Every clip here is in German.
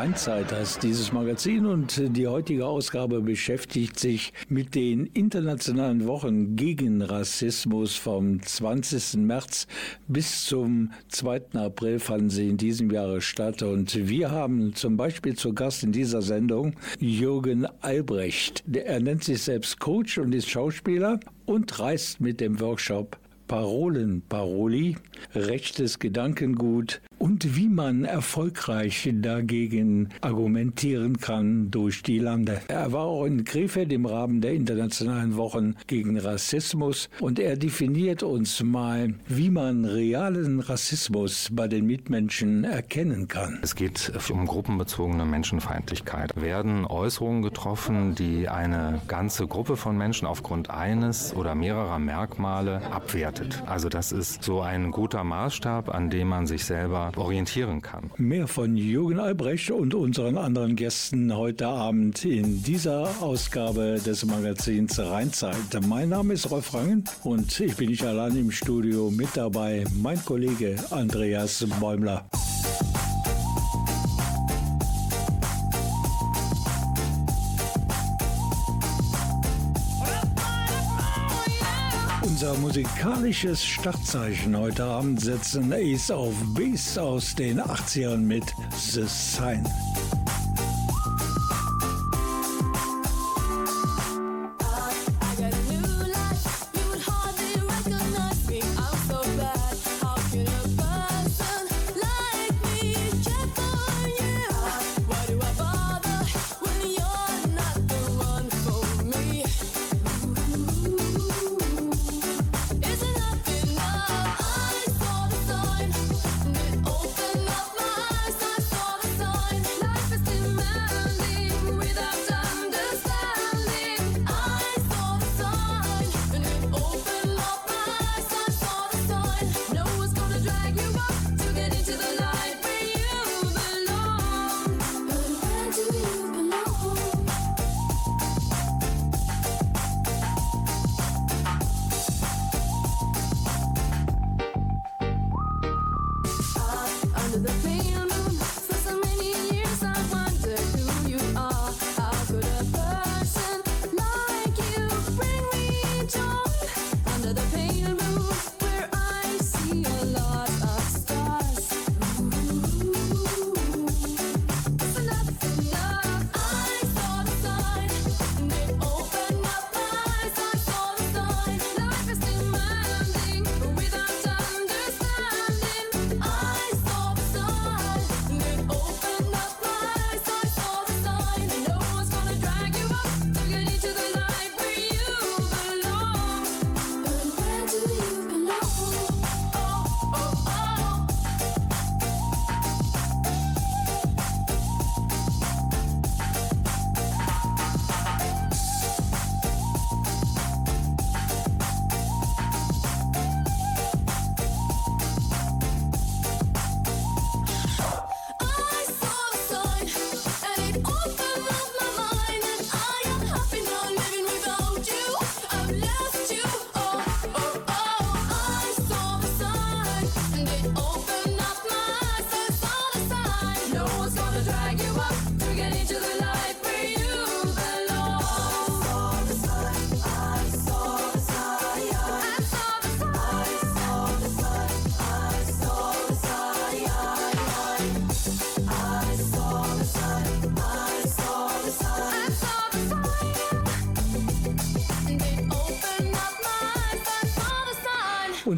Rheinzeit heißt dieses Magazin und die heutige Ausgabe beschäftigt sich mit den internationalen Wochen gegen Rassismus vom 20. März bis zum 2. April fanden sie in diesem Jahre statt und wir haben zum Beispiel zu Gast in dieser Sendung Jürgen Albrecht. Er nennt sich selbst Coach und ist Schauspieler und reist mit dem Workshop Parolen Paroli, rechtes Gedankengut und wie man erfolgreich dagegen argumentieren kann durch die Lande. Er war auch in Krefeld im Rahmen der Internationalen Wochen gegen Rassismus und er definiert uns mal, wie man realen Rassismus bei den Mitmenschen erkennen kann. Es geht um gruppenbezogene Menschenfeindlichkeit. Werden Äußerungen getroffen, die eine ganze Gruppe von Menschen aufgrund eines oder mehrerer Merkmale abwertet. Also das ist so ein guter Maßstab, an dem man sich selber orientieren kann. Mehr von Jürgen Albrecht und unseren anderen Gästen heute Abend in dieser Ausgabe des Magazins Rheinzeit. Mein Name ist Rolf Rangen und ich bin nicht allein im Studio mit dabei, mein Kollege Andreas Bäumler. Unser musikalisches Startzeichen heute Abend setzen Ace of Base aus den 80ern mit The Sign.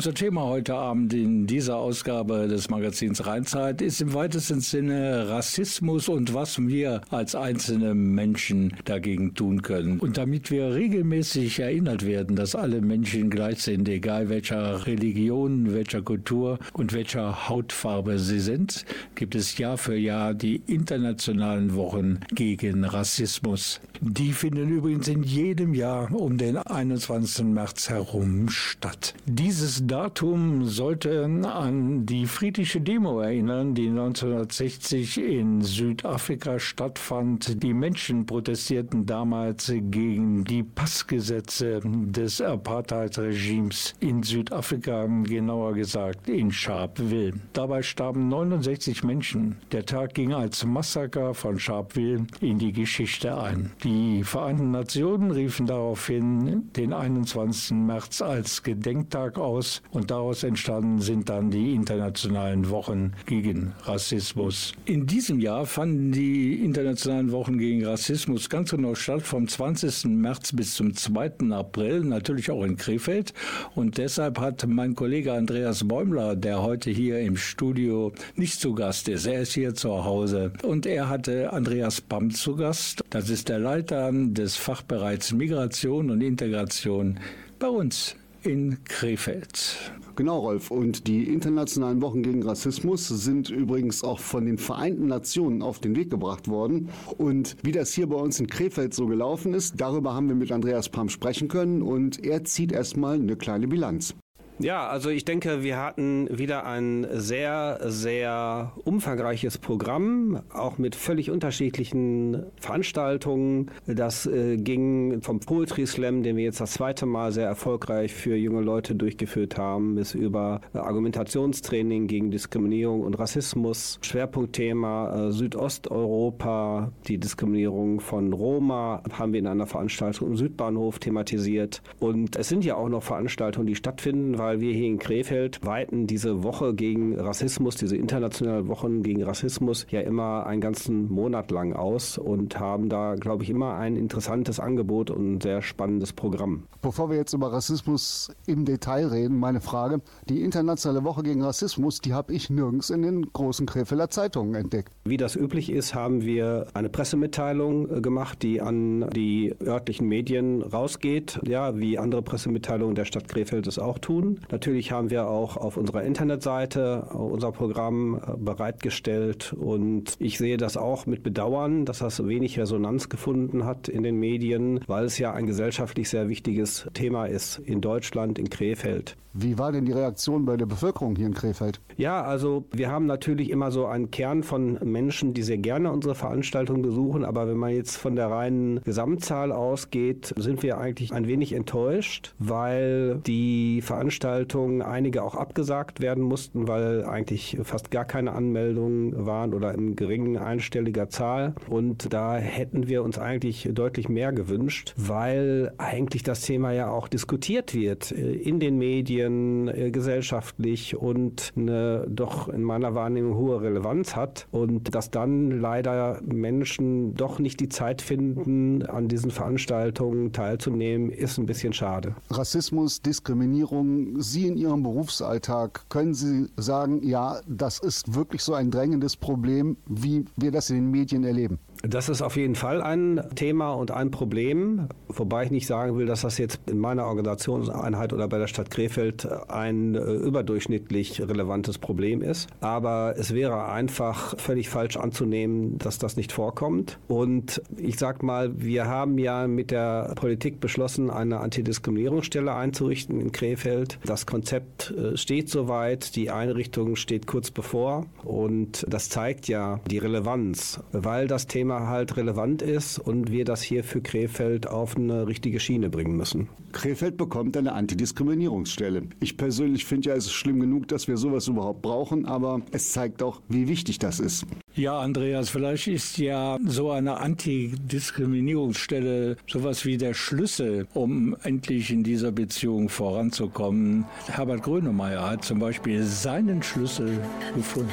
Unser Thema heute Abend in dieser Ausgabe des Magazins Rheinzeit ist im weitesten Sinne Rassismus und was wir als einzelne Menschen dagegen tun können. Und damit wir regelmäßig erinnert werden, dass alle Menschen gleich sind, egal welcher Religion, welcher Kultur und welcher Hautfarbe sie sind, gibt es Jahr für Jahr die internationalen Wochen gegen Rassismus. Die finden übrigens in jedem Jahr um den 21. März herum statt. Dieses Datum sollte an die friedliche Demo erinnern, die 1960 in Südafrika stattfand. Die Menschen protestierten damals gegen die Passgesetze des Apartheid-Regimes in Südafrika, genauer gesagt in Sharpeville. Dabei starben 69 Menschen. Der Tag ging als Massaker von Sharpeville in die Geschichte ein. Die Vereinten Nationen riefen daraufhin den 21. März als Gedenktag aus und daraus entstanden sind dann die internationalen Wochen gegen Rassismus. In diesem Jahr fanden die internationalen Wochen gegen Rassismus ganz genau statt, vom 20. März bis zum 2. April, natürlich auch in Krefeld. Und deshalb hat mein Kollege Andreas Bäumler, der heute hier im Studio nicht zu Gast ist, er ist hier zu Hause, und er hatte Andreas Pamm zu Gast. Das ist der Leiter des Fachbereichs Migration und Integration bei uns in Krefeld. Genau, Rolf. Und die internationalen Wochen gegen Rassismus sind übrigens auch von den Vereinten Nationen auf den Weg gebracht worden. Und wie das hier bei uns in Krefeld so gelaufen ist, darüber haben wir mit Andreas Pam sprechen können. Und er zieht erstmal eine kleine Bilanz. Ja, also ich denke, wir hatten wieder ein sehr, sehr umfangreiches Programm, auch mit völlig unterschiedlichen Veranstaltungen. Das äh, ging vom Poetry Slam, den wir jetzt das zweite Mal sehr erfolgreich für junge Leute durchgeführt haben, bis über Argumentationstraining gegen Diskriminierung und Rassismus. Schwerpunktthema äh, Südosteuropa, die Diskriminierung von Roma haben wir in einer Veranstaltung im Südbahnhof thematisiert. Und es sind ja auch noch Veranstaltungen, die stattfinden, weil wir hier in Krefeld weiten diese Woche gegen Rassismus, diese internationale Wochen gegen Rassismus ja immer einen ganzen Monat lang aus und haben da, glaube ich, immer ein interessantes Angebot und ein sehr spannendes Programm. Bevor wir jetzt über Rassismus im Detail reden, meine Frage, die internationale Woche gegen Rassismus, die habe ich nirgends in den großen Krefelder Zeitungen entdeckt. Wie das üblich ist, haben wir eine Pressemitteilung äh, gemacht, die an die örtlichen Medien rausgeht, ja, wie andere Pressemitteilungen der Stadt Krefeld es auch tun. Natürlich haben wir auch auf unserer Internetseite unser Programm äh, bereitgestellt und ich sehe das auch mit Bedauern, dass das wenig Resonanz gefunden hat in den Medien, weil es ja ein gesellschaftlich sehr wichtiges Thema ist in Deutschland, in Krefeld. Wie war denn die Reaktion bei der Bevölkerung hier in Krefeld? Ja, also wir haben natürlich immer so einen Kern von Menschen, die sehr gerne unsere Veranstaltungen besuchen, aber wenn man jetzt von der reinen Gesamtzahl ausgeht, sind wir eigentlich ein wenig enttäuscht, weil die Veranstaltungen einige auch abgesagt werden mussten, weil eigentlich fast gar keine Anmeldungen waren oder in geringen einstelliger Zahl und da hätten wir uns eigentlich deutlich mehr gewünscht, weil eigentlich das Thema ja auch diskutiert wird in den Medien Medien äh, gesellschaftlich und eine doch in meiner Wahrnehmung hohe Relevanz hat und dass dann leider Menschen doch nicht die Zeit finden, an diesen Veranstaltungen teilzunehmen, ist ein bisschen schade. Rassismus, Diskriminierung, Sie in Ihrem Berufsalltag, können Sie sagen, ja, das ist wirklich so ein drängendes Problem, wie wir das in den Medien erleben? Das ist auf jeden Fall ein Thema und ein Problem, wobei ich nicht sagen will, dass das jetzt in meiner Organisationseinheit oder bei der Stadt Krefeld ein äh, überdurchschnittlich relevantes Problem ist. Aber es wäre einfach völlig falsch anzunehmen, dass das nicht vorkommt. Und ich sag mal, wir haben ja mit der Politik beschlossen, eine Antidiskriminierungsstelle einzurichten in Krefeld. Das Konzept äh, steht soweit, die Einrichtung steht kurz bevor und das zeigt ja die Relevanz, weil das Thema Thema halt relevant ist und wir das hier für Krefeld auf eine richtige Schiene bringen müssen. Krefeld bekommt eine Antidiskriminierungsstelle. Ich persönlich finde ja, es ist schlimm genug, dass wir sowas überhaupt brauchen, aber es zeigt auch, wie wichtig das ist. Ja, Andreas, vielleicht ist ja so eine Antidiskriminierungsstelle sowas wie der Schlüssel, um endlich in dieser Beziehung voranzukommen. Herbert Grönemeyer hat zum Beispiel seinen Schlüssel gefunden.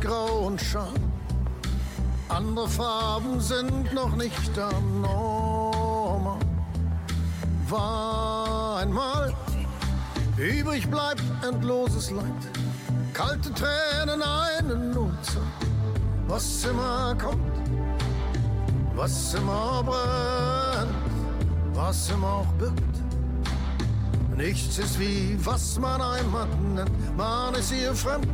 Grau und schade. Andere Farben sind noch nicht da. Norma war einmal übrig bleibt endloses Leid, kalte Tränen, eine Notzeit, was immer kommt, was immer brennt, was immer auch birgt Nichts ist wie, was man Heimat nennt, man ist hier fremd.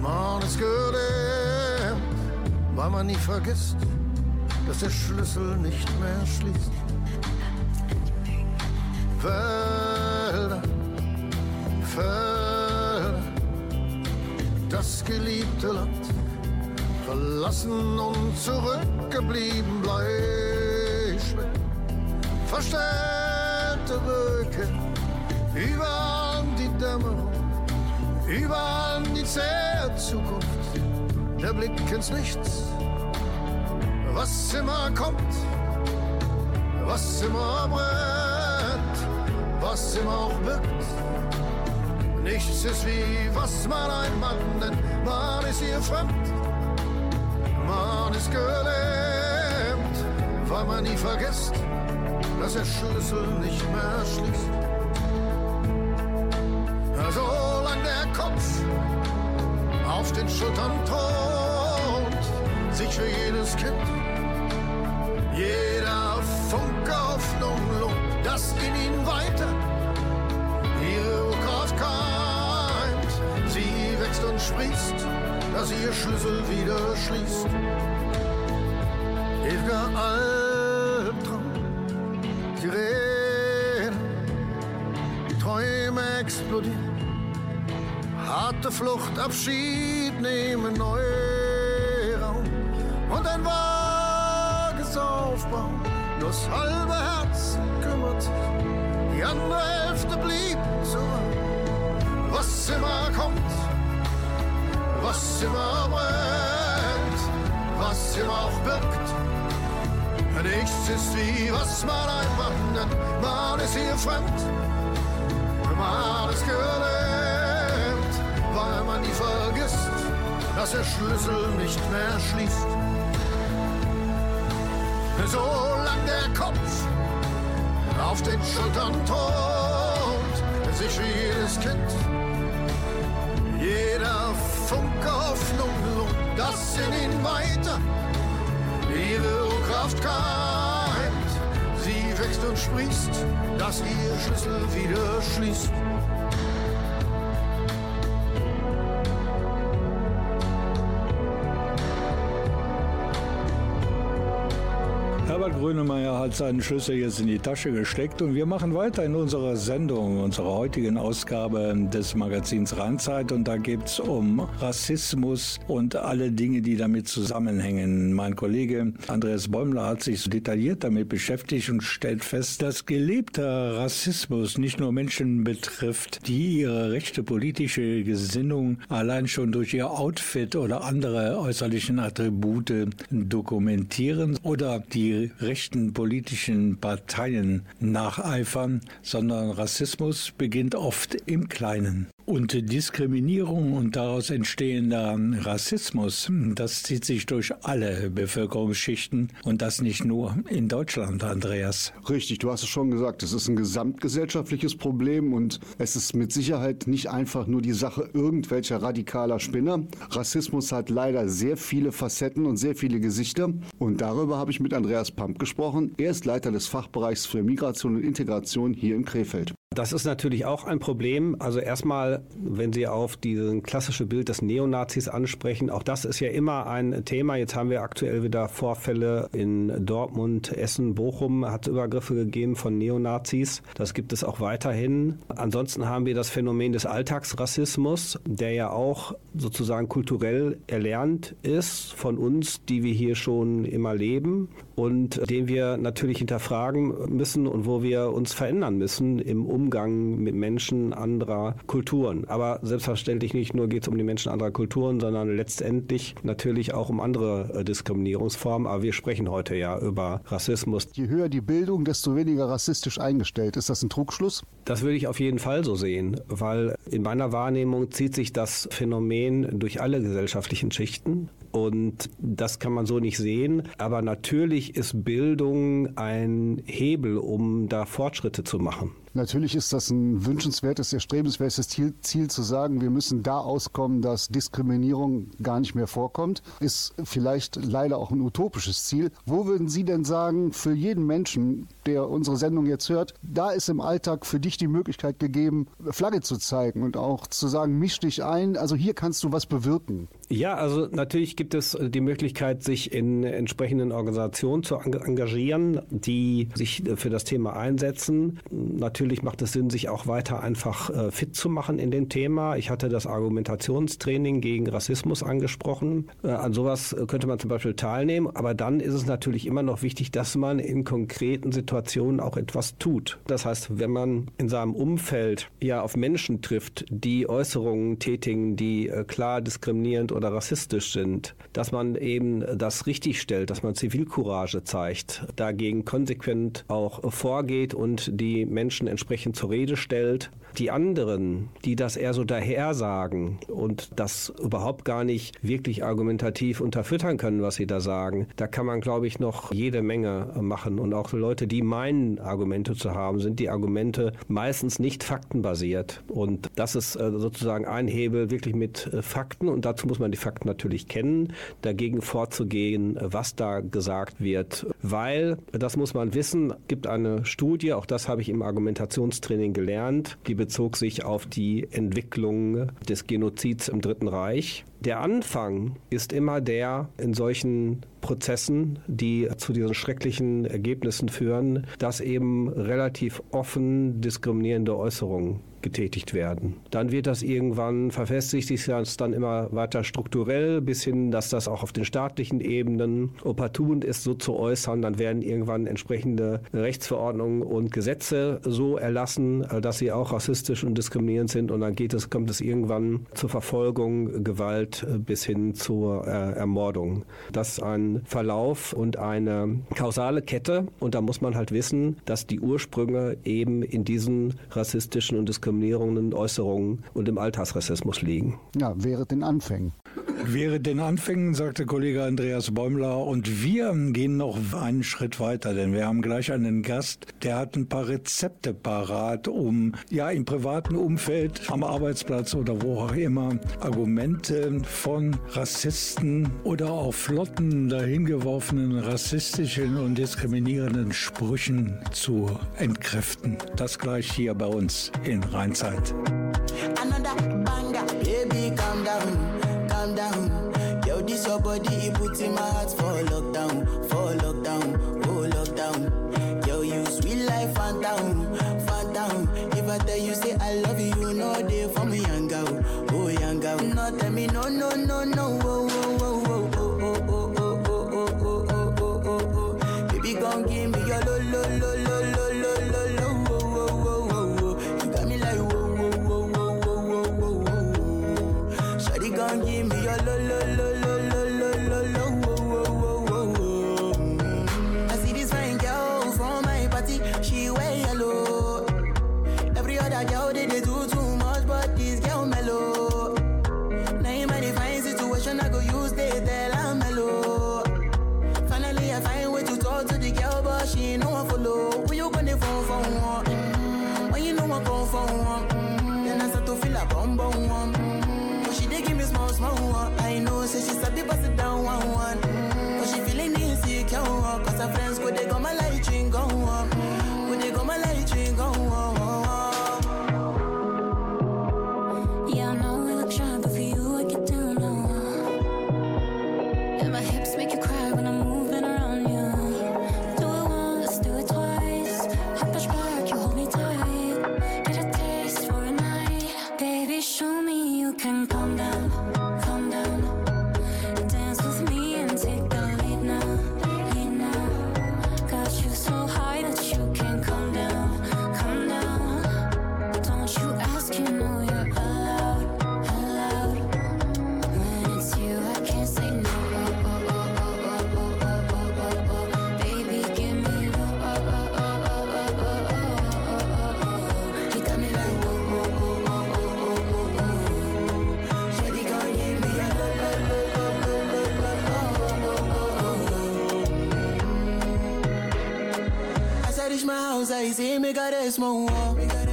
Man ist gelähmt, weil man nie vergisst, dass der Schlüssel nicht mehr schließt. Wälder, Felder, das geliebte Land, verlassen und zurückgeblieben Bleischwert, verstellte Böcke, überall die Dämmerung, überall die zähe Zukunft, der Blick ins Nichts, was immer kommt, was immer brennt, was immer auch birgt. Nichts ist wie was man ein Mann nennt, man ist hier fremd, man ist gelähmt, weil man nie vergisst, dass der Schlüssel nicht mehr schließt. Auf den Schultern thront, sich für jedes Kind jeder Funke Hoffnung lohnt, das in ihn weiter ihre Kraft keimt. Sie wächst und sprießt, dass ihr Schlüssel wieder schließt. Ewiger Albtraum, Sirenen, Träume explodieren. Harte Flucht, Abschied nehmen, Neuraum und ein vages Aufbauen. Nur das halbe Herz kümmert die andere Hälfte blieb so. Was immer kommt, was immer brennt, was immer auch birgt. Nichts ist wie was man einfach nennt, man ist hier fremd, man ist gelähmt, weil man nie vergisst, dass der Schlüssel nicht mehr schließt. Solange der Kopf auf den Schultern thront, sich wie jedes Kind, jeder Funke Hoffnung lohnt, das in ihn weiter ihre Urkraft keimt. Sie wächst und sprießt, dass ihr Schlüssel wieder schließt. Grönemeyer hat seinen Schlüssel jetzt in die Tasche gesteckt und wir machen weiter in unserer Sendung, unserer heutigen Ausgabe des Magazins Rheinzeit und da geht es um Rassismus und alle Dinge, die damit zusammenhängen. Mein Kollege Andreas Bäumler hat sich so detailliert damit beschäftigt und stellt fest, dass gelebter Rassismus nicht nur Menschen betrifft, die ihre rechte politische Gesinnung allein schon durch ihr Outfit oder andere äußerlichen Attribute dokumentieren oder die rechten politischen Parteien nacheifern, sondern Rassismus beginnt oft im Kleinen. Und Diskriminierung und daraus entstehender Rassismus, das zieht sich durch alle Bevölkerungsschichten und das nicht nur in Deutschland, Andreas. Richtig, du hast es schon gesagt, es ist ein gesamtgesellschaftliches Problem und es ist mit Sicherheit nicht einfach nur die Sache irgendwelcher radikaler Spinner. Rassismus hat leider sehr viele Facetten und sehr viele Gesichter und darüber habe ich mit Andreas Pamp gesprochen. Er ist Leiter des Fachbereichs für Migration und Integration hier in Krefeld. Das ist natürlich auch ein Problem. Also erstmal, wenn Sie auf dieses klassische Bild des Neonazis ansprechen, auch das ist ja immer ein Thema. Jetzt haben wir aktuell wieder Vorfälle in Dortmund, Essen, Bochum, hat es Übergriffe gegeben von Neonazis. Das gibt es auch weiterhin. Ansonsten haben wir das Phänomen des Alltagsrassismus, der ja auch sozusagen kulturell erlernt ist von uns, die wir hier schon immer leben und den wir natürlich hinterfragen müssen und wo wir uns verändern müssen im Umgang mit Menschen anderer Kulturen. Aber selbstverständlich nicht nur geht es um die Menschen anderer Kulturen, sondern letztendlich natürlich auch um andere äh, Diskriminierungsformen. Aber wir sprechen heute ja über Rassismus. Je höher die Bildung, desto weniger rassistisch eingestellt. Ist das ein Trugschluss? Das würde ich auf jeden Fall so sehen, weil in meiner Wahrnehmung zieht sich das Phänomen durch alle gesellschaftlichen Schichten. Und das kann man so nicht sehen. Aber natürlich ist Bildung ein Hebel, um da Fortschritte zu machen. Natürlich ist das ein wünschenswertes, erstrebenswertes Ziel, Ziel zu sagen, wir müssen da auskommen, dass Diskriminierung gar nicht mehr vorkommt. Ist vielleicht leider auch ein utopisches Ziel. Wo würden Sie denn sagen, für jeden Menschen, der unsere Sendung jetzt hört, da ist im Alltag für dich die Möglichkeit gegeben, Flagge zu zeigen und auch zu sagen, misch dich ein, also hier kannst du was bewirken? Ja, also natürlich gibt es die Möglichkeit, sich in entsprechenden Organisationen zu engagieren, die sich für das Thema einsetzen. Natürlich macht es Sinn, sich auch weiter einfach äh, fit zu machen in dem Thema. Ich hatte das Argumentationstraining gegen Rassismus angesprochen. Äh, an sowas könnte man zum Beispiel teilnehmen, aber dann ist es natürlich immer noch wichtig, dass man in konkreten Situationen auch etwas tut. Das heißt, wenn man in seinem Umfeld ja auf Menschen trifft, die Äußerungen tätigen, die äh, klar diskriminierend oder rassistisch sind, dass man eben das richtig stellt, dass man Zivilcourage zeigt, dagegen konsequent auch vorgeht und die Menschen entsprechend zur Rede stellt. Die anderen, die das eher so daher sagen und das überhaupt gar nicht wirklich argumentativ unterfüttern können, was sie da sagen, da kann man, glaube ich, noch jede Menge machen. Und auch Leute, die meinen, Argumente zu haben, sind die Argumente meistens nicht faktenbasiert. Und das ist äh, sozusagen ein Hebel wirklich mit äh, Fakten und dazu muss man die Fakten natürlich kennen, dagegen vorzugehen, was da gesagt wird. Weil, das muss man wissen, gibt eine Studie, auch das habe ich im Argumentationstraining gelernt, die bezog sich auf die Entwicklung des Genozids im Dritten Reich. Der Anfang ist immer der in solchen Prozessen, die zu diesen schrecklichen Ergebnissen führen, dass eben relativ offen diskriminierende Äußerungen getätigt werden. Dann wird das irgendwann, verfestigt sich das dann immer weiter strukturell, bis hin, dass das auch auf den staatlichen Ebenen opportun ist, so zu äußern. Dann werden irgendwann entsprechende Rechtsverordnungen und Gesetze so erlassen, dass sie auch rassistisch und diskriminierend sind. Und dann geht es, kommt es irgendwann zur Verfolgung, Gewalt bis hin zur äh, Ermordung. Das ist ein Verlauf und eine kausale Kette. Und da muss man halt wissen, dass die Ursprünge eben in diesen rassistischen und diskriminierenden diskriminierenden Äußerungen und im Alltagsrassismus liegen. Ja, wäre den Anfängen. Wäre den Anfängen, sagte Kollege Andreas Bäumler. Und wir gehen noch einen Schritt weiter, denn wir haben gleich einen Gast, der hat ein paar Rezepte parat, um ja im privaten Umfeld, am Arbeitsplatz oder wo auch immer, Argumente von Rassisten oder auch flotten, dahingeworfenen rassistischen und diskriminierenden Sprüchen zu entkräften. Das gleich hier bei uns in Rheinzeit. Another banger, baby, calm down. calm down. Yo, this your body, in my heart for lockdown, for lockdown, oh lockdown. Yo, you sweet life. If I tell you say I love you, for me, young girl, oh young girl. No, tell me no, no, no, no, oh, i see me got a small caresmo.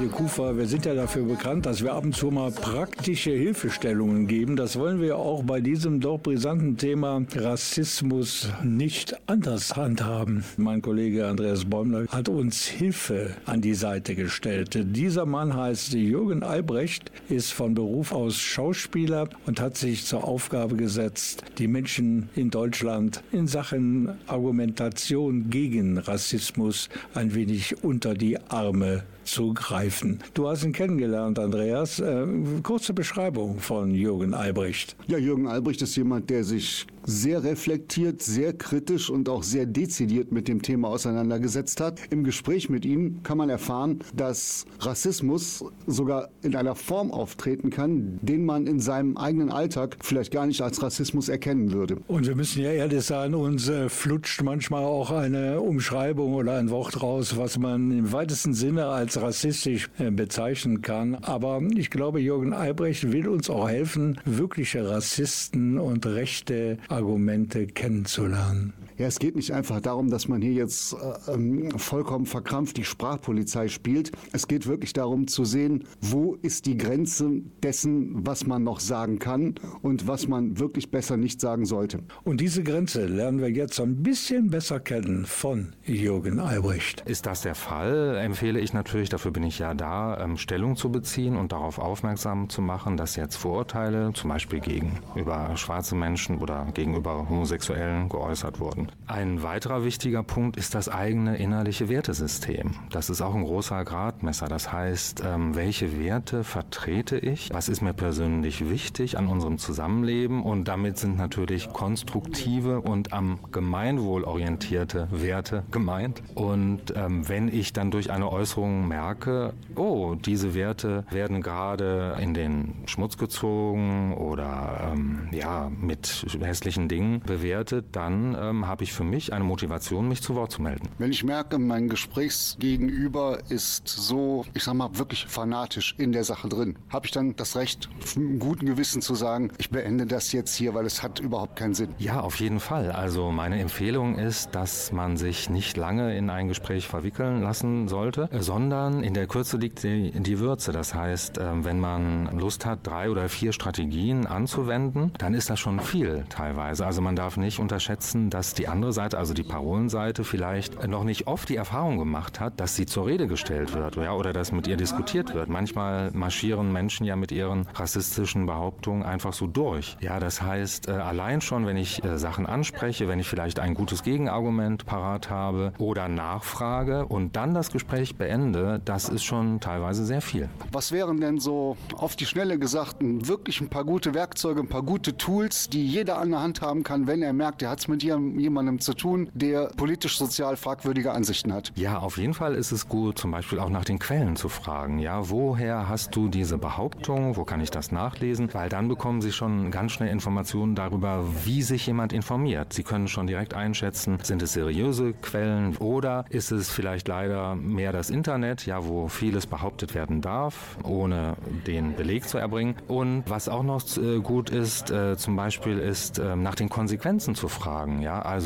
Radio Kufa, wir sind ja dafür bekannt, dass wir ab und zu mal praktische Hilfestellungen geben. Das wollen wir auch bei diesem doch brisanten Thema Rassismus nicht anders handhaben. Mein Kollege Andreas Bäumler hat uns Hilfe an die Seite gestellt. Dieser Mann heißt Jürgen Albrecht, ist von Beruf aus Schauspieler und hat sich zur Aufgabe gesetzt, die Menschen in Deutschland in Sachen Argumentation gegen Rassismus ein wenig unter die Arme zu greifen. Du hast ihn kennengelernt, Andreas. Äh, kurze Beschreibung von Jürgen Albrecht. Ja, Jürgen Albrecht ist jemand, der sich sehr reflektiert, sehr kritisch und auch sehr dezidiert mit dem Thema auseinandergesetzt hat. Im Gespräch mit ihm kann man erfahren, dass Rassismus sogar in einer Form auftreten kann, den man in seinem eigenen Alltag vielleicht gar nicht als Rassismus erkennen würde. Und wir müssen ja ehrlich sein, uns äh, flutscht manchmal auch eine Umschreibung oder ein Wort raus, was man im weitesten Sinne als rassistisch äh, bezeichnen kann. Aber ich glaube, Jürgen Albrecht will uns auch helfen, wirkliche Rassisten und rechte Argumente kennenzulernen. Ja, es geht nicht einfach darum, dass man hier jetzt äh, ähm, vollkommen verkrampft die Sprachpolizei spielt. Es geht wirklich darum zu sehen, wo ist die Grenze dessen, was man noch sagen kann und was man wirklich besser nicht sagen sollte. Und diese Grenze lernen wir jetzt ein bisschen besser kennen von Jürgen Albrecht. Ist das der Fall, empfehle ich natürlich, dafür bin ich ja da, ähm, Stellung zu beziehen und darauf aufmerksam zu machen, dass jetzt Vorurteile, zum Beispiel gegenüber schwarze Menschen oder gegenüber Homosexuellen geäußert wurden. Ein weiterer wichtiger Punkt ist das eigene innerliche Wertesystem. Das ist auch ein großer Gradmesser. Das heißt, ähm, welche Werte vertrete ich? Was ist mir persönlich wichtig an unserem Zusammenleben? Und damit sind natürlich konstruktive und am Gemeinwohl orientierte Werte gemeint. Und ähm, wenn ich dann durch eine Äußerung merke, oh, diese Werte werden gerade in den Schmutz gezogen oder ähm, ja mit hässlichen Dingen bewertet, dann ähm, habe ich für mich eine Motivation, mich zu Wort zu melden. Wenn ich merke, mein Gesprächsgegenüber ist so, ich sag mal, wirklich fanatisch in der Sache drin, habe ich dann das Recht, mit einem guten Gewissen zu sagen, ich beende das jetzt hier, weil es hat überhaupt keinen Sinn. Ja, auf jeden Fall. Also meine Empfehlung ist, dass man sich nicht lange in ein Gespräch verwickeln lassen sollte, sondern in der Kürze liegt die, die Würze. Das heißt, ähm, wenn man Lust hat, drei oder vier Strategien anzuwenden, dann ist das schon viel teilweise. Also man darf nicht unterschätzen, dass die andere Seite, also die Parolenseite, vielleicht noch nicht oft die Erfahrung gemacht hat, dass sie zur Rede gestellt wird ja, oder dass mit ihr diskutiert wird. Manchmal marschieren Menschen ja mit ihren rassistischen Behauptungen einfach so durch. Ja, das heißt, äh, allein schon, wenn ich äh, Sachen anspreche, wenn ich vielleicht ein gutes Gegenargument parat habe oder nachfrage und dann das Gespräch beende, das ist schon teilweise sehr viel. Was wären denn so auf die Schnelle gesagt wirklich ein paar gute Werkzeuge, ein paar gute Tools, die jeder an der Hand haben kann, wenn er merkt, er hat es mit jemandem zu tun, der politisch-sozial fragwürdige Ansichten hat? Ja, auf jeden Fall ist es gut, zum Beispiel auch nach den Quellen zu fragen. Ja, woher hast du diese Behauptung? Wo kann ich das nachlesen? Weil dann bekommen Sie schon ganz schnell Informationen darüber, wie sich jemand informiert. Sie können schon direkt einschätzen, sind es seriöse Quellen oder ist es vielleicht leider mehr das Internet, ja, wo vieles behauptet werden darf, ohne den Beleg zu erbringen. Und was auch noch äh, gut ist, äh, zum Beispiel ist äh, nach den Konsequenzen zu fragen. Ja, also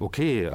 okay, äh,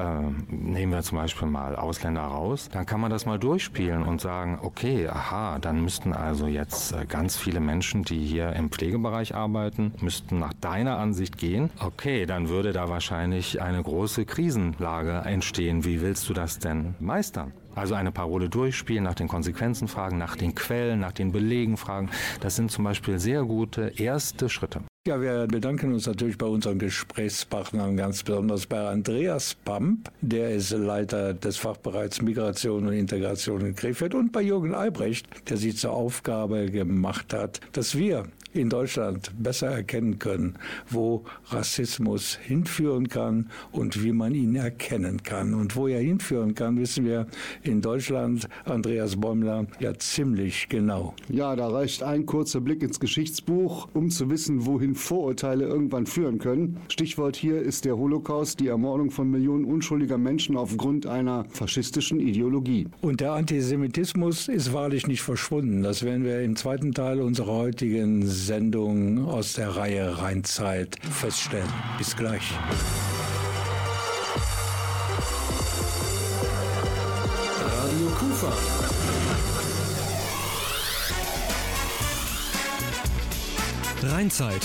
nehmen wir zum Beispiel mal Ausländer raus, dann kann man das mal durchspielen und sagen, okay, aha, dann müssten also jetzt äh, ganz viele Menschen, die hier im Pflegebereich arbeiten, müssten nach deiner Ansicht gehen. Okay, dann würde da wahrscheinlich eine große Krisenlage entstehen. Wie willst du das denn meistern? Also eine Parole durchspielen, nach den Konsequenzen fragen, nach den Quellen, nach den Belegen fragen. Das sind zum Beispiel sehr gute erste Schritte. Ja, wir bedanken uns natürlich bei unseren Gesprächspartnern, ganz besonders bei Andreas Pamp, der ist Leiter des Fachbereichs Migration und Integration in Krefeld und bei Jürgen Albrecht, der sich zur Aufgabe gemacht hat, dass wir in Deutschland besser erkennen können, wo Rassismus hinführen kann und wie man ihn erkennen kann. Und wo er hinführen kann, wissen wir in Deutschland, Andreas Bäumler, ja ziemlich genau. Ja, da reicht ein kurzer Blick ins Geschichtsbuch, um zu wissen, wohin Vorurteile irgendwann führen können. Stichwort hier ist der Holocaust, die Ermordung von Millionen unschuldiger Menschen aufgrund einer faschistischen Ideologie. Und der Antisemitismus ist wahrlich nicht verschwunden. Das werden wir im zweiten Teil unserer heutigen Sendung aus der Reihe Rheinzeit feststellen. Bis gleich. Radio Kufa. Rheinzeit.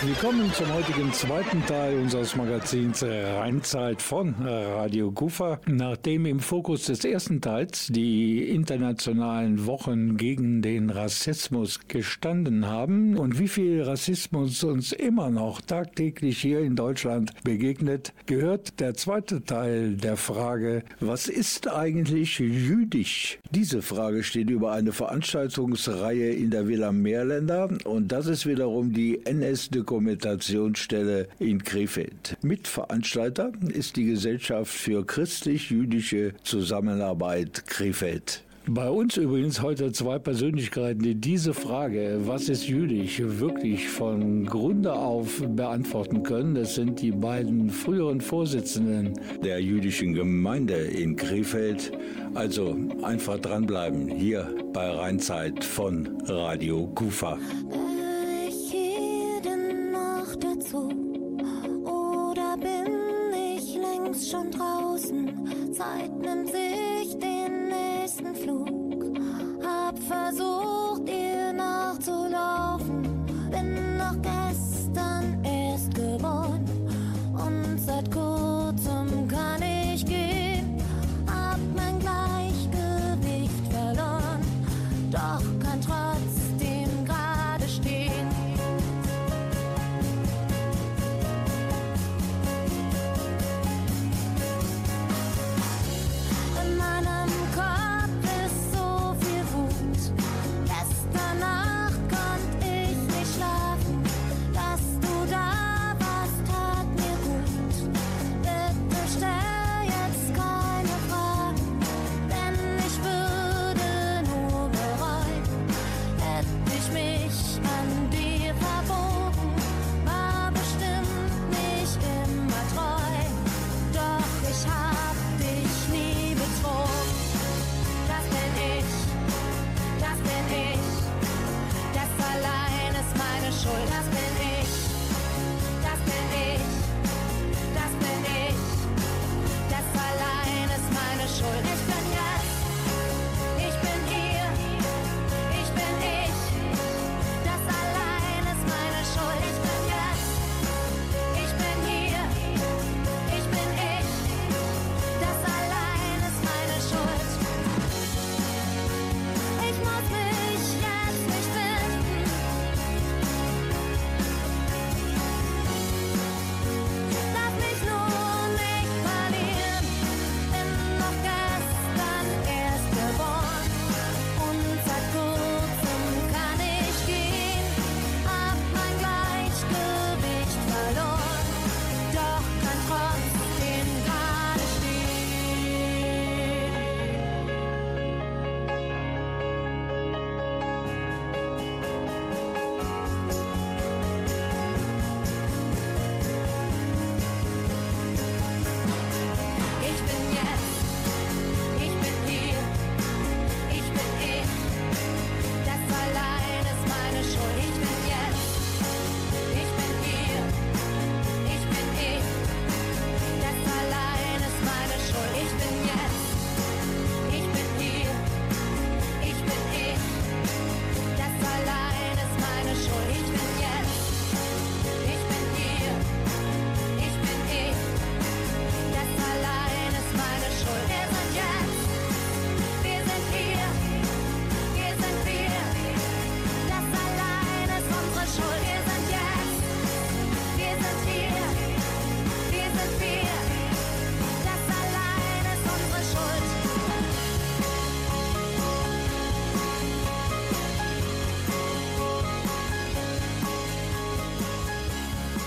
Willkommen zum heutigen zweiten Teil unseres Magazins Rheinzeit von Radio Kufa. Nachdem im Fokus des ersten Teils die internationalen Wochen gegen den Rassismus gestanden haben und wie viel Rassismus uns immer noch tagtäglich hier in Deutschland begegnet, gehört der zweite Teil der Frage, was ist eigentlich jüdisch? Diese Frage steht über eine Veranstaltungsreihe in der Villa Meerländer und das ist wiederum die NS Dokumentationsstelle in Krefeld. Mitveranstalter ist die Gesellschaft für christlich-jüdische Zusammenarbeit Krefeld. Bei uns übrigens heute zwei Persönlichkeiten, die diese Frage, was ist jüdisch, wirklich von Grunde auf beantworten können. Das sind die beiden früheren Vorsitzenden der jüdischen Gemeinde in Krefeld. Also einfach dranbleiben hier bei Rheinzeit von Radio Kufa. Dazu? Oder bin ich längst schon draußen? Zeit nimmt sich den nächsten Flug. Hab versucht, ihr nachzulaufen. Bin noch gestern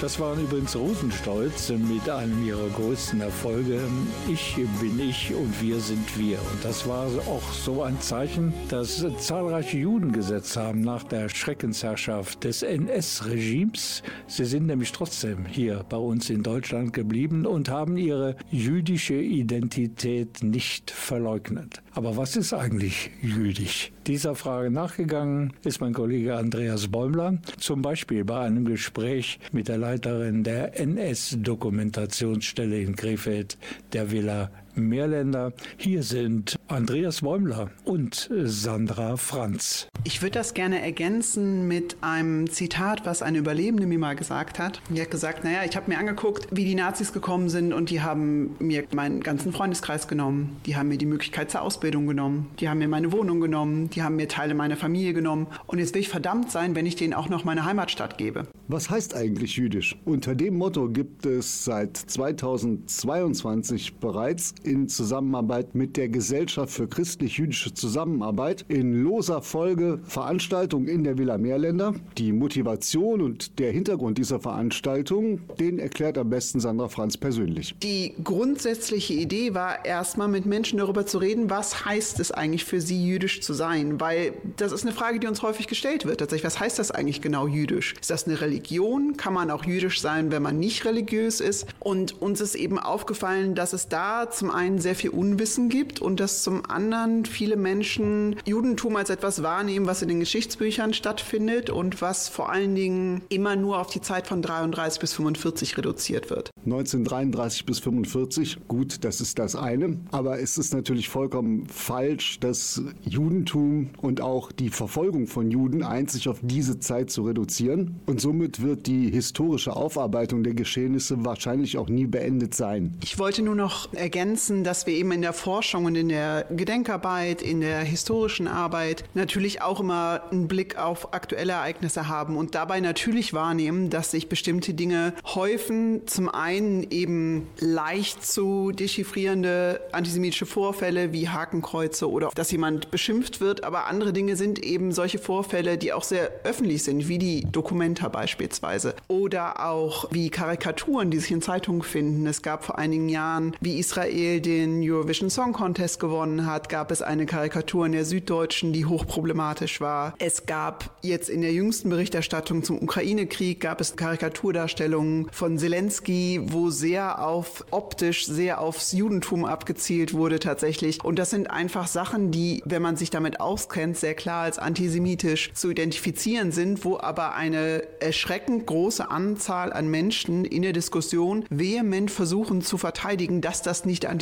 Das waren übrigens Rosenstolz mit einem ihrer größten Erfolge. Ich bin ich und wir sind wir. Und das war auch so ein Zeichen, dass zahlreiche Juden gesetzt haben nach der Schreckensherrschaft des NS-Regimes. Sie sind nämlich trotzdem hier bei uns in Deutschland geblieben und haben ihre jüdische Identität nicht verleugnet. Aber was ist eigentlich jüdisch? Dieser Frage nachgegangen ist mein Kollege Andreas Bäumler, zum Beispiel bei einem Gespräch mit der Leiterin der NS-Dokumentationsstelle in Krefeld, der Villa Mehrländer. Hier sind Andreas Bäumler und Sandra Franz. Ich würde das gerne ergänzen mit einem Zitat, was eine Überlebende mir mal gesagt hat. Die hat gesagt, naja, ich habe mir angeguckt, wie die Nazis gekommen sind und die haben mir meinen ganzen Freundeskreis genommen. Die haben mir die Möglichkeit zur Ausbildung genommen. Die haben mir meine Wohnung genommen. Die haben mir Teile meiner Familie genommen. Und jetzt will ich verdammt sein, wenn ich denen auch noch meine Heimatstadt gebe. Was heißt eigentlich jüdisch? Unter dem Motto gibt es seit 2022 bereits in Zusammenarbeit mit der Gesellschaft für christlich-jüdische Zusammenarbeit in loser Folge Veranstaltungen in der Villa Meerländer. Die Motivation und der Hintergrund dieser Veranstaltung, den erklärt am besten Sandra Franz persönlich. Die grundsätzliche Idee war erstmal mit Menschen darüber zu reden, was heißt es eigentlich für sie jüdisch zu sein, weil das ist eine Frage, die uns häufig gestellt wird. Tatsächlich, was heißt das eigentlich genau jüdisch? Ist das eine Religion? Kann man auch jüdisch sein, wenn man nicht religiös ist? Und uns ist eben aufgefallen, dass es da zum einen sehr viel Unwissen gibt und dass zum anderen viele Menschen Judentum als etwas wahrnehmen, was in den Geschichtsbüchern stattfindet und was vor allen Dingen immer nur auf die Zeit von 33 bis 45 reduziert wird. 1933 bis 45, gut, das ist das eine. Aber es ist natürlich vollkommen falsch, das Judentum und auch die Verfolgung von Juden einzig auf diese Zeit zu reduzieren. Und somit wird die historische Aufarbeitung der Geschehnisse wahrscheinlich auch nie beendet sein. Ich wollte nur noch ergänzen, dass wir eben in der Forschung und in der Gedenkarbeit, in der historischen Arbeit natürlich auch immer einen Blick auf aktuelle Ereignisse haben und dabei natürlich wahrnehmen, dass sich bestimmte Dinge häufen. Zum einen eben leicht zu dechiffrierende antisemitische Vorfälle wie Hakenkreuze oder dass jemand beschimpft wird, aber andere Dinge sind eben solche Vorfälle, die auch sehr öffentlich sind, wie die Dokumenta beispielsweise oder auch wie Karikaturen, die sich in Zeitungen finden. Es gab vor einigen Jahren, wie Israel den Eurovision Song Contest gewonnen hat, gab es eine Karikatur in der Süddeutschen, die hochproblematisch war. Es gab jetzt in der jüngsten Berichterstattung zum Ukraine-Krieg gab es Karikaturdarstellungen von Zelensky, wo sehr auf optisch, sehr aufs Judentum abgezielt wurde tatsächlich. Und das sind einfach Sachen, die, wenn man sich damit auskennt, sehr klar als antisemitisch zu identifizieren sind, wo aber eine erschreckend große Anzahl an Menschen in der Diskussion vehement versuchen zu verteidigen, dass das nicht antisemitisch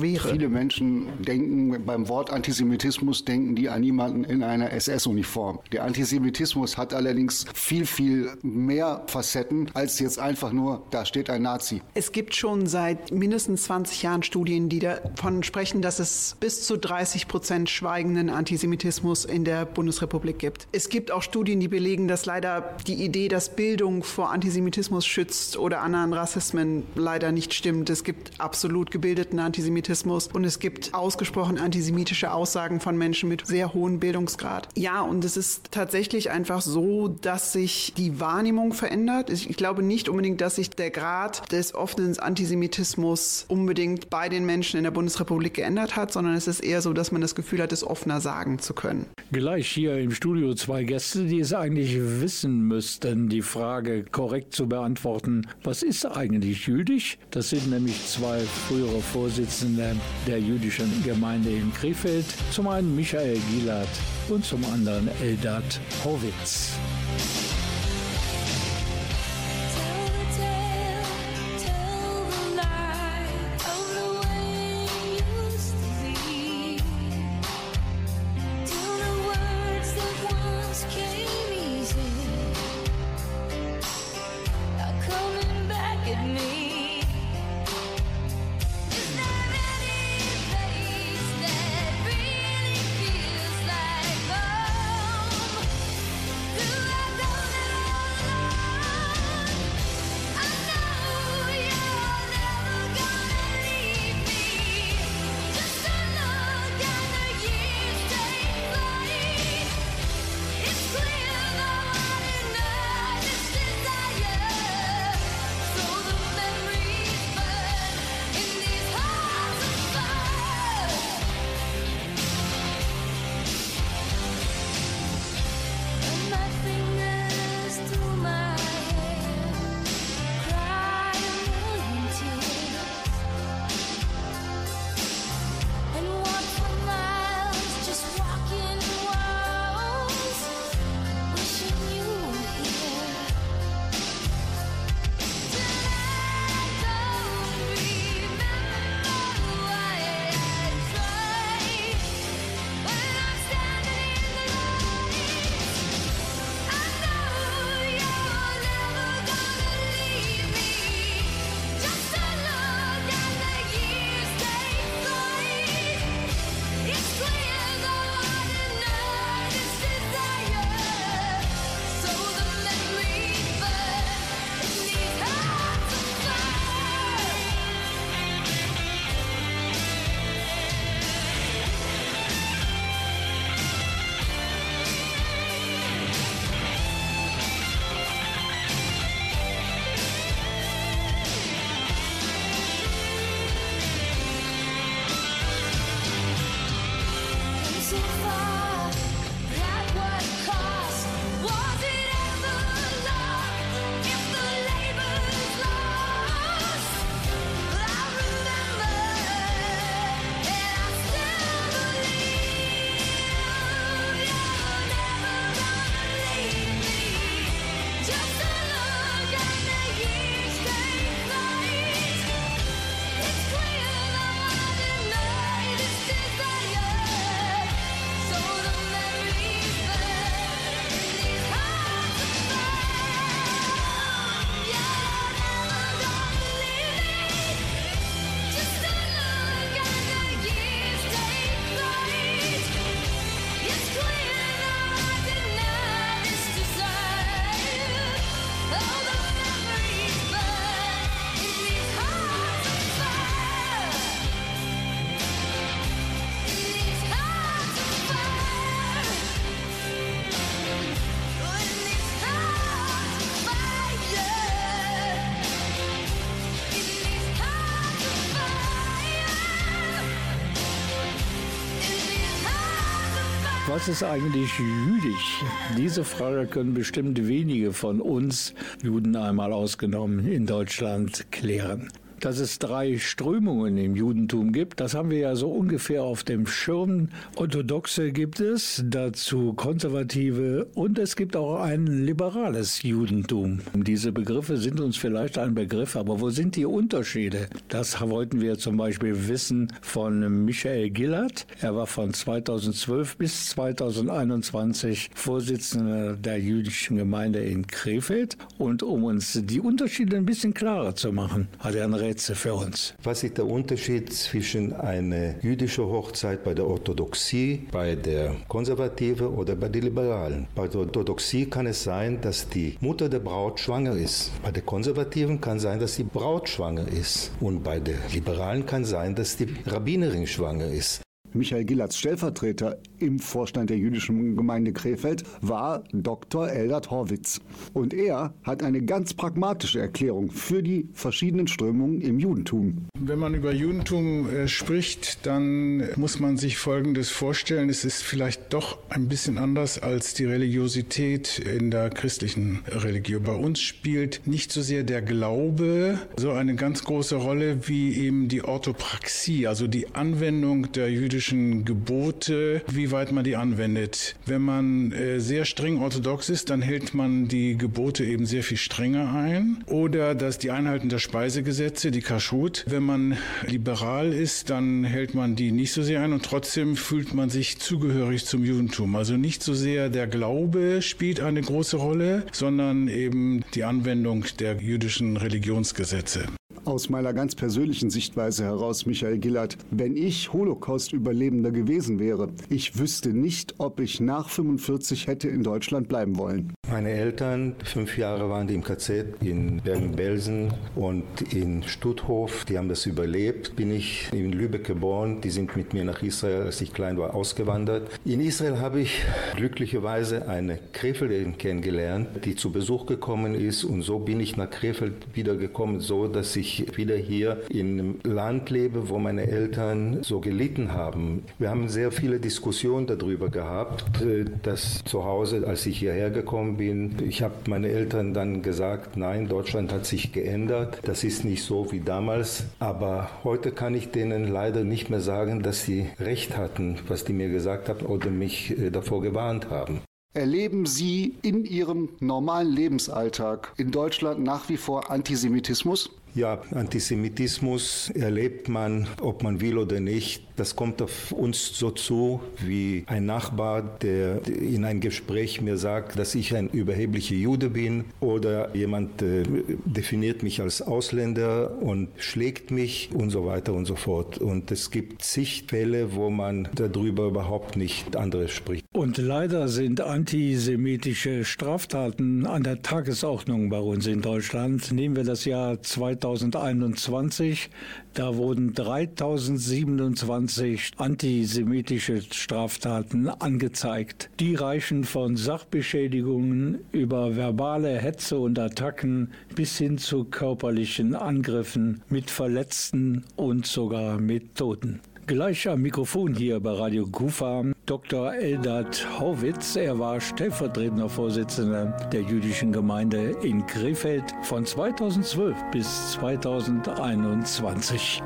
wäre. Viele Menschen denken beim Wort Antisemitismus, denken die an jemanden in einer SS-Uniform. Der Antisemitismus hat allerdings viel, viel mehr Facetten als jetzt einfach nur, da steht ein Nazi. Es gibt schon seit mindestens 20 Jahren Studien, die davon sprechen, dass es bis zu 30 Prozent schweigenden Antisemitismus in der Bundesrepublik gibt. Es gibt auch Studien, die belegen, dass leider die Idee, dass Bildung vor Antisemitismus schützt oder anderen Rassismen leider nicht stimmt. Es gibt absolut gebildeten Antisemitismus und es gibt ausgesprochen antisemitische Aussagen von Menschen mit sehr hohem Bildungsgrad. Ja, und es ist tatsächlich einfach so, dass sich die Wahrnehmung verändert. Ich glaube nicht unbedingt, dass sich der Grad des offenen Antisemitismus unbedingt bei den Menschen in der Bundesrepublik geändert hat, sondern es ist eher so, dass man das Gefühl hat, es offener sagen zu können. Gleich hier im Studio zwei Gäste, die es eigentlich wissen müssten, die Frage korrekt zu beantworten. Was ist eigentlich jüdisch? Das sind nämlich zwei frühere Vorsitzende der jüdischen Gemeinde in Krefeld. Zum einen Michael Gielat und zum anderen Eldad Horwitz. Was ist eigentlich jüdisch? Diese Frage können bestimmt wenige von uns, Juden einmal ausgenommen, in Deutschland klären dass es drei Strömungen im Judentum gibt. Das haben wir ja so ungefähr auf dem Schirm. Orthodoxe gibt es, dazu konservative und es gibt auch ein liberales Judentum. Diese Begriffe sind uns vielleicht ein Begriff, aber wo sind die Unterschiede? Das wollten wir zum Beispiel wissen von Michael Gillert. Er war von 2012 bis 2021 Vorsitzender der jüdischen Gemeinde in Krefeld. Und um uns die Unterschiede ein bisschen klarer zu machen, hat er ein Rätsel für uns. Was ist der Unterschied zwischen einer jüdischen Hochzeit bei der Orthodoxie, bei der Konservative oder bei den Liberalen? Bei der Orthodoxie kann es sein, dass die Mutter der Braut schwanger ist. Bei der Konservativen kann es sein, dass die Braut schwanger ist. Und bei der Liberalen kann es sein, dass die Rabbinerin schwanger ist. Michael Gillerts Stellvertreter im Vorstand der jüdischen Gemeinde Krefeld war Dr. Eldert Horwitz. Und er hat eine ganz pragmatische Erklärung für die verschiedenen Strömungen im Judentum. Wenn man über Judentum äh, spricht, dann muss man sich Folgendes vorstellen. Es ist vielleicht doch ein bisschen anders als die Religiosität in der christlichen Religion. Bei uns spielt nicht so sehr der Glaube so eine ganz große Rolle wie eben die Orthopraxie, also die Anwendung der jüdischen Gebote, wie weit man die anwendet. Wenn man äh, sehr streng orthodox ist, dann hält man die Gebote eben sehr viel strenger ein. Oder dass die Einhalten der Speisegesetze, die Kaschut, wenn man liberal ist, dann hält man die nicht so sehr ein und trotzdem fühlt man sich zugehörig zum Judentum. Also nicht so sehr der Glaube spielt eine große Rolle, sondern eben die Anwendung der jüdischen Religionsgesetze. Aus meiner ganz persönlichen Sichtweise heraus, Michael Gillert, wenn ich Holocaust-Überlebender gewesen wäre, ich wüsste nicht, ob ich nach 45 hätte in Deutschland bleiben wollen. Meine Eltern, fünf Jahre waren die im KZ in Bergen-Belsen und in Stutthof. Die haben das überlebt. Bin ich in Lübeck geboren. Die sind mit mir nach Israel, als ich klein war, ausgewandert. In Israel habe ich glücklicherweise eine Krefelderin kennengelernt, die zu Besuch gekommen ist. Und so bin ich nach Krefeld wiedergekommen, so dass ich wieder hier in einem Land lebe, wo meine Eltern so gelitten haben. Wir haben sehr viele Diskussionen darüber gehabt, äh, dass zu Hause, als ich hierher gekommen bin, ich habe meine Eltern dann gesagt, nein, Deutschland hat sich geändert. Das ist nicht so wie damals. Aber heute kann ich denen leider nicht mehr sagen, dass sie recht hatten, was die mir gesagt haben oder mich äh, davor gewarnt haben. Erleben Sie in Ihrem normalen Lebensalltag in Deutschland nach wie vor Antisemitismus? Ja, Antisemitismus erlebt man, ob man will oder nicht. Das kommt auf uns so zu, wie ein Nachbar, der in einem Gespräch mir sagt, dass ich ein überheblicher Jude bin oder jemand äh, definiert mich als Ausländer und schlägt mich und so weiter und so fort. Und es gibt zig Fälle, wo man darüber überhaupt nicht anderes spricht. Und leider sind antisemitische Straftaten an der Tagesordnung bei uns in Deutschland. Nehmen wir das Jahr 2021. Da wurden 3027 antisemitische Straftaten angezeigt. Die reichen von Sachbeschädigungen über verbale Hetze und Attacken bis hin zu körperlichen Angriffen mit Verletzten und sogar mit Toten. Gleich am Mikrofon hier bei Radio Kufa Dr. Eldad Howitz. Er war stellvertretender Vorsitzender der jüdischen Gemeinde in Krefeld von 2012 bis 2021.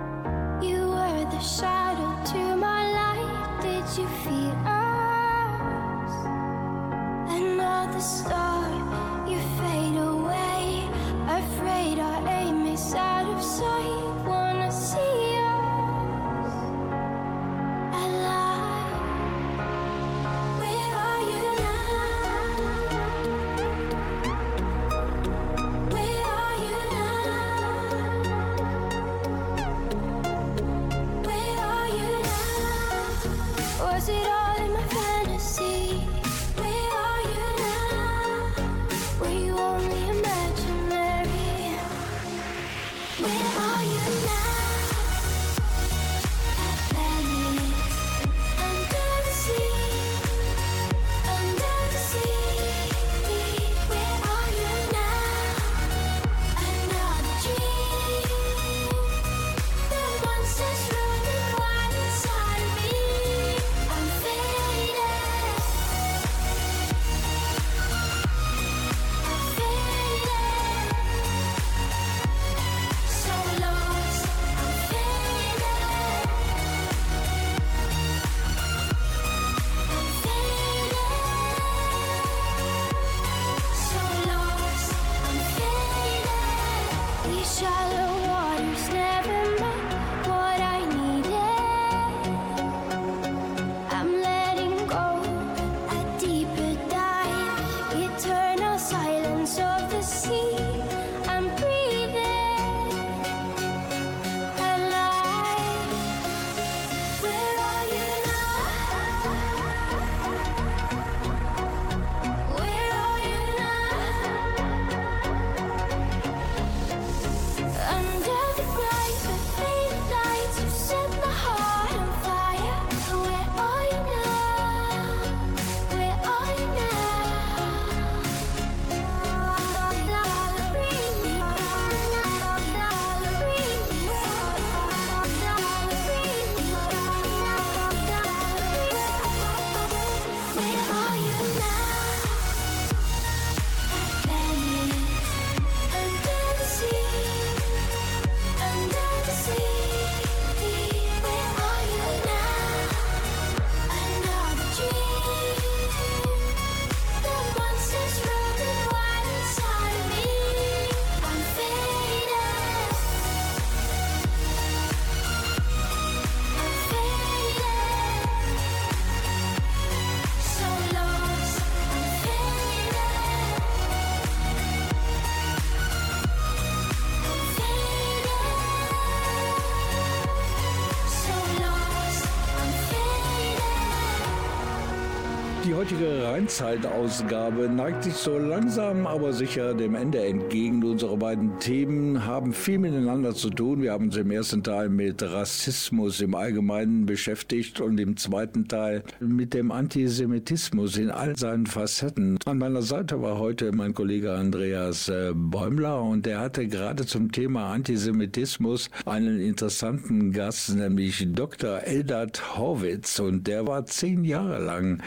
Die heutige Rheinzeit-Ausgabe neigt sich so langsam, aber sicher dem Ende entgegen. Unsere beiden Themen haben viel miteinander zu tun. Wir haben uns im ersten Teil mit Rassismus im Allgemeinen beschäftigt und im zweiten Teil mit dem Antisemitismus in all seinen Facetten. An meiner Seite war heute mein Kollege Andreas äh, Bäumler und der hatte gerade zum Thema Antisemitismus einen interessanten Gast, nämlich Dr. Eldad Horwitz und der war zehn Jahre lang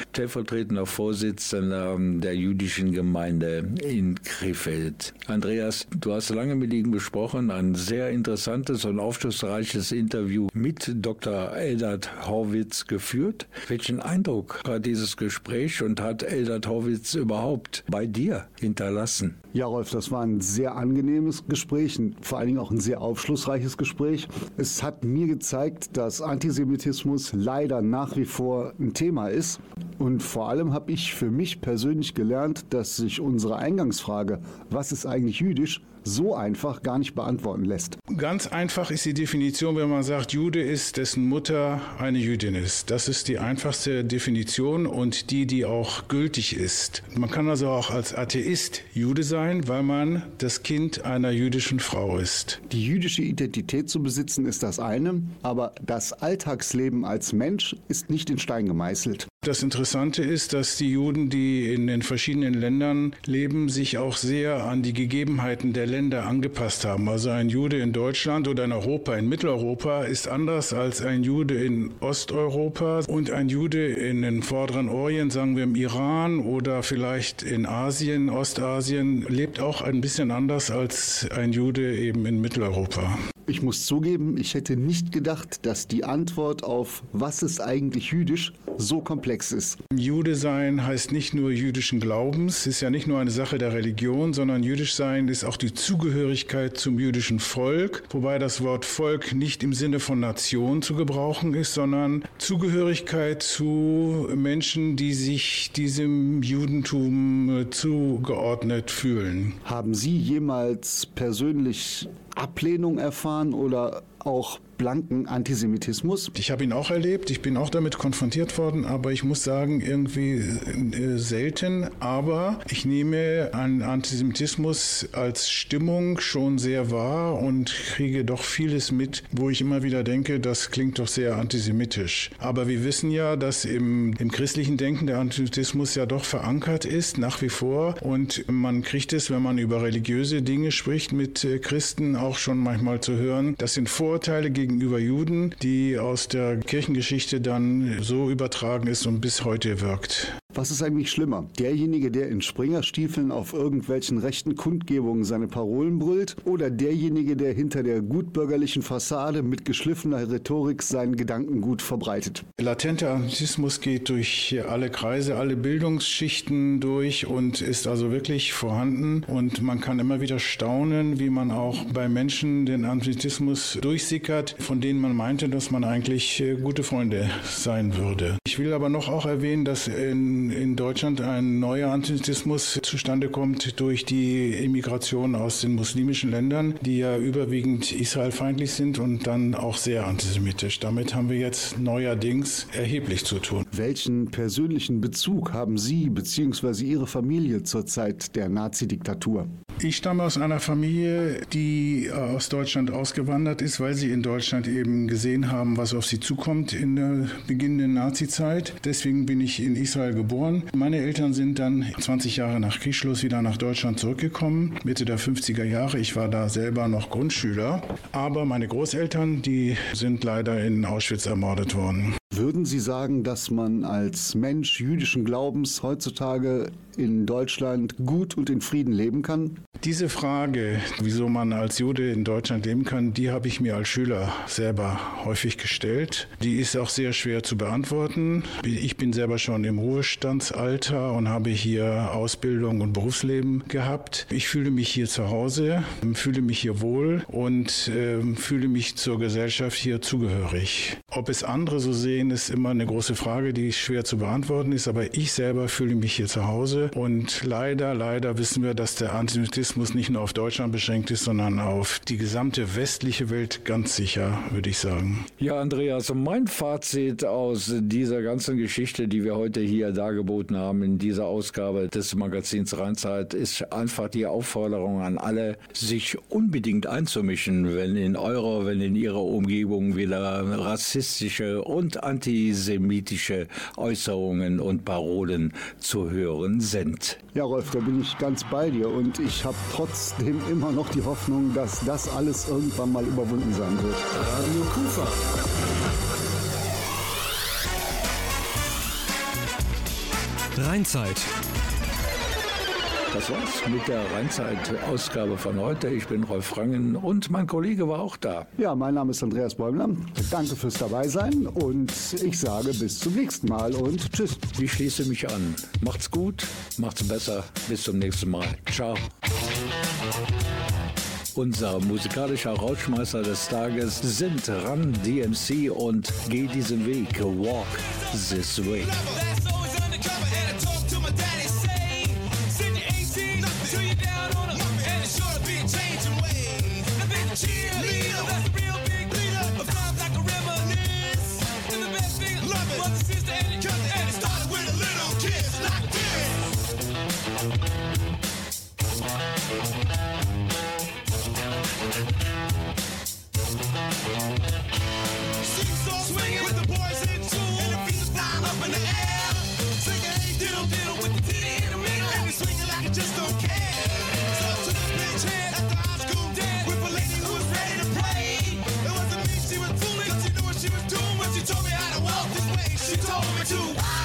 stellvertretender Vorsitzender der jüdischen Gemeinde in Krefeld. Andreas, du hast lange mit ihm gesprochen, ein sehr interessantes und aufschlussreiches Interview mit Dr. Eldad Horwitz geführt. Welchen Eindruck hat dieses Gespräch und hat Eldad Horwitz überhaupt bei dir hinterlassen? Ja, Rolf, das war ein sehr angenehmes Gespräch, vor allen Dingen auch ein sehr aufschlussreiches Gespräch. Es hat mir gezeigt, dass Antisemitismus leider nach wie vor ein Thema ist. Und vor allem habe ich für mich persönlich gelernt, dass sich unsere Eingangsfrage, was ist eigentlich jüdisch, so einfach gar nicht beantworten lässt. Ganz einfach ist die Definition, wenn man sagt, Jude ist, dessen Mutter eine Jüdin ist. Das ist die einfachste Definition und die, die auch gültig ist. Man kann also auch als Atheist Jude sein, weil man das Kind einer jüdischen Frau ist. Die jüdische Identität zu besitzen ist das eine, aber das Alltagsleben als Mensch ist nicht in Stein gemeißelt. Das Interessante ist, dass die Juden, die in den verschiedenen Ländern leben, sich auch sehr an die Gegebenheiten der Länder angepasst haben. Also ein Jude in Deutschland oder in Europa, in Mitteleuropa ist anders als ein Jude in Osteuropa und ein Jude in den vorderen Orient, sagen wir im Iran oder vielleicht in Asien, Ostasien, lebt auch ein bisschen anders als ein Jude eben in Mitteleuropa. Ich muss zugeben, ich hätte nicht gedacht, dass die Antwort auf was ist eigentlich jüdisch so komplex ist. Jude sein heißt nicht nur jüdischen Glaubens, ist ja nicht nur eine Sache der Religion, sondern jüdisch sein ist auch die Zugehörigkeit zum jüdischen Volk, wobei das Wort Volk nicht im Sinne von Nation zu gebrauchen ist, sondern Zugehörigkeit zu Menschen, die sich diesem Judentum äh, zugeordnet fühlen. Haben Sie jemals persönlich Ablehnung erfahren oder auch blanken Antisemitismus? Ich habe ihn auch erlebt, ich bin auch damit konfrontiert worden, aber ich muss sagen, irgendwie äh, selten. Aber ich nehme an Antisemitismus als Stimmung schon sehr wahr und kriege doch vieles mit, wo ich immer wieder denke, das klingt doch sehr antisemitisch. Aber wir wissen ja, dass im, im christlichen Denken der Antisemitismus ja doch verankert ist, nach wie vor. Und man kriegt es, wenn man über religiöse Dinge spricht, mit äh, Christen auch schon manchmal zu hören. Das sind Vorurteile gegen gegenüber Juden, die aus der Kirchengeschichte dann so übertragen ist und bis heute wirkt. Was ist eigentlich schlimmer? Derjenige, der in Springerstiefeln auf irgendwelchen rechten Kundgebungen seine Parolen brüllt oder derjenige, der hinter der gutbürgerlichen Fassade mit geschliffener Rhetorik seinen Gedankengut verbreitet? Latenter Antismus geht durch alle Kreise, alle Bildungsschichten durch und ist also wirklich vorhanden und man kann immer wieder staunen, wie man auch bei Menschen den Antisemitismus durchsickert, von denen man meinte, dass man eigentlich äh, gute Freunde sein würde. Ich will aber noch auch erwähnen, dass in in, Deutschland ein neuer Antisemitismus zustande kommt durch die Immigration aus den muslimischen Ländern, die ja überwiegend israelfeindlich sind und dann auch sehr antisemitisch. Damit haben wir jetzt neuerdings erheblich zu tun. Welchen persönlichen Bezug haben Sie bzw. Ihre Familie zur Zeit der Nazi-Diktatur? Ich stamme aus einer Familie, die aus Deutschland ausgewandert ist, weil sie in Deutschland eben gesehen haben, was auf sie zukommt in der beginnenden Nazi-Zeit. Deswegen bin ich in Israel geboren. Meine Eltern sind dann 20 Jahre nach Kriegsschluss wieder nach Deutschland zurückgekommen, Mitte der 50er Jahre. Ich war da selber noch Grundschüler. Aber meine Großeltern, die sind leider in Auschwitz ermordet worden. Würden Sie sagen, dass man als Mensch jüdischen Glaubens heutzutage in Deutschland gut und in Frieden leben kann? Diese Frage, wieso man als Jude in Deutschland leben kann, die habe ich mir als Schüler selber häufig gestellt. Die ist auch sehr schwer zu beantworten. Ich bin selber schon im Ruhestandsalter und habe hier Ausbildung und Berufsleben gehabt. Ich fühle mich hier zu Hause, fühle mich hier wohl und äh, fühle mich zur Gesellschaft hier zugehörig. Ob es andere so sehen, sehen, ist immer eine große Frage, die schwer zu beantworten ist. Aber ich selber fühle mich hier zu Hause. Und leider, leider wissen wir, dass der Antisemitismus nicht nur auf Deutschland beschränkt ist, sondern auf die gesamte westliche Welt ganz sicher, würde ich sagen. Ja, Andreas, mein Fazit aus dieser ganzen Geschichte, die wir heute hier dargeboten haben in dieser Ausgabe des Magazins Rheinzeit, ist einfach die Aufforderung an alle, sich unbedingt einzumischen, wenn in eurer, wenn in ihrer Umgebung wieder rassistische und antisemitische Äußerungen und Parolen zu hören sind. Ja, Rolf, da bin ich ganz bei dir und ich habe trotzdem immer noch die Hoffnung, dass das alles irgendwann mal überwunden sein wird. Radio Kufa. Rheinzeit. Das war's mit der Rheinzeit-Ausgabe von heute. Ich bin Rolf Rangen und mein Kollege war auch da. Ja, mein Name ist Andreas Bäumler. Danke fürs Dabeisein und ich sage bis zum nächsten Mal und tschüss. Ich schließe mich an. Macht's gut, macht's besser. Bis zum nächsten Mal. Ciao. Unser musikalischer Rauschmeister des Tages sind Run DMC und Geh diesen Weg, Walk This Way. do.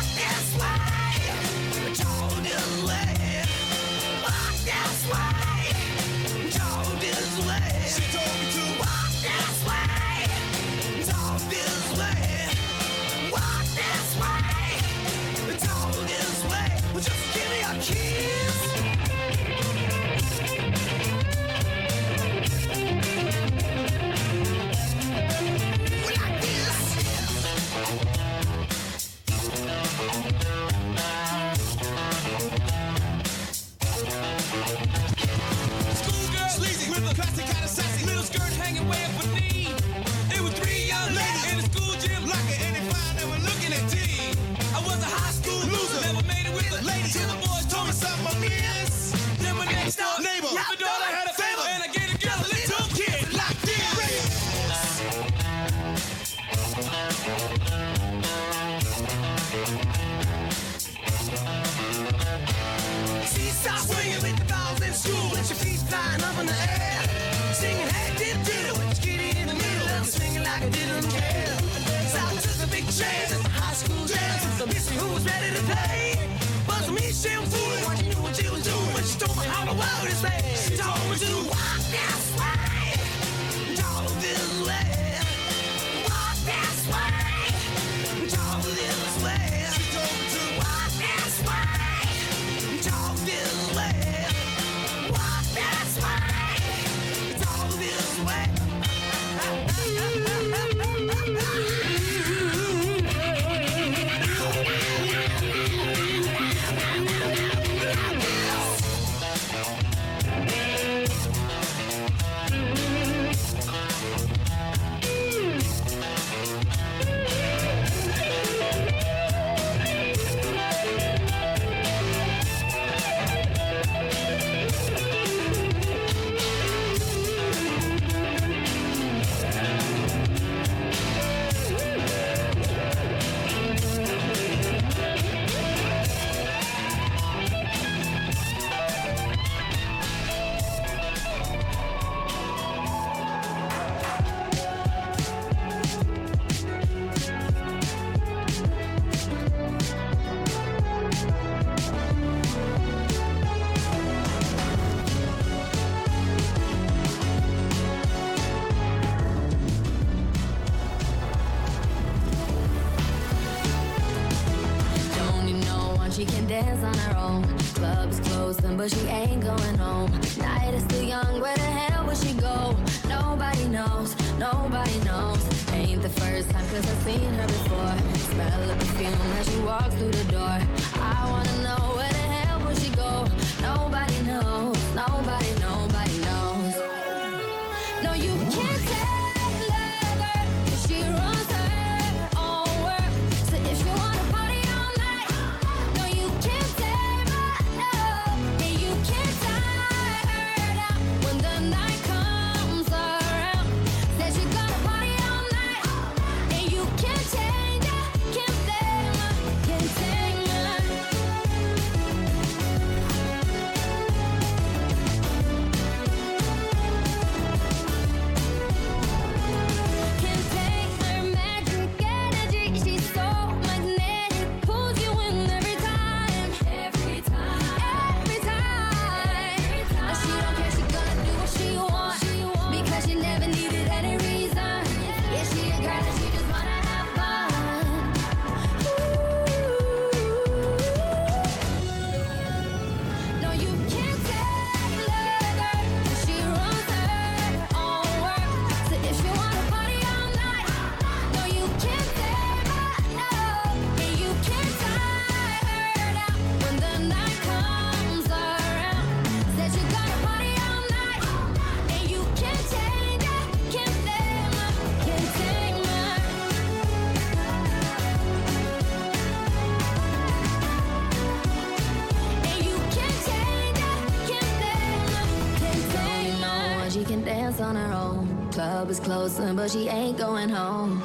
But she ain't going home.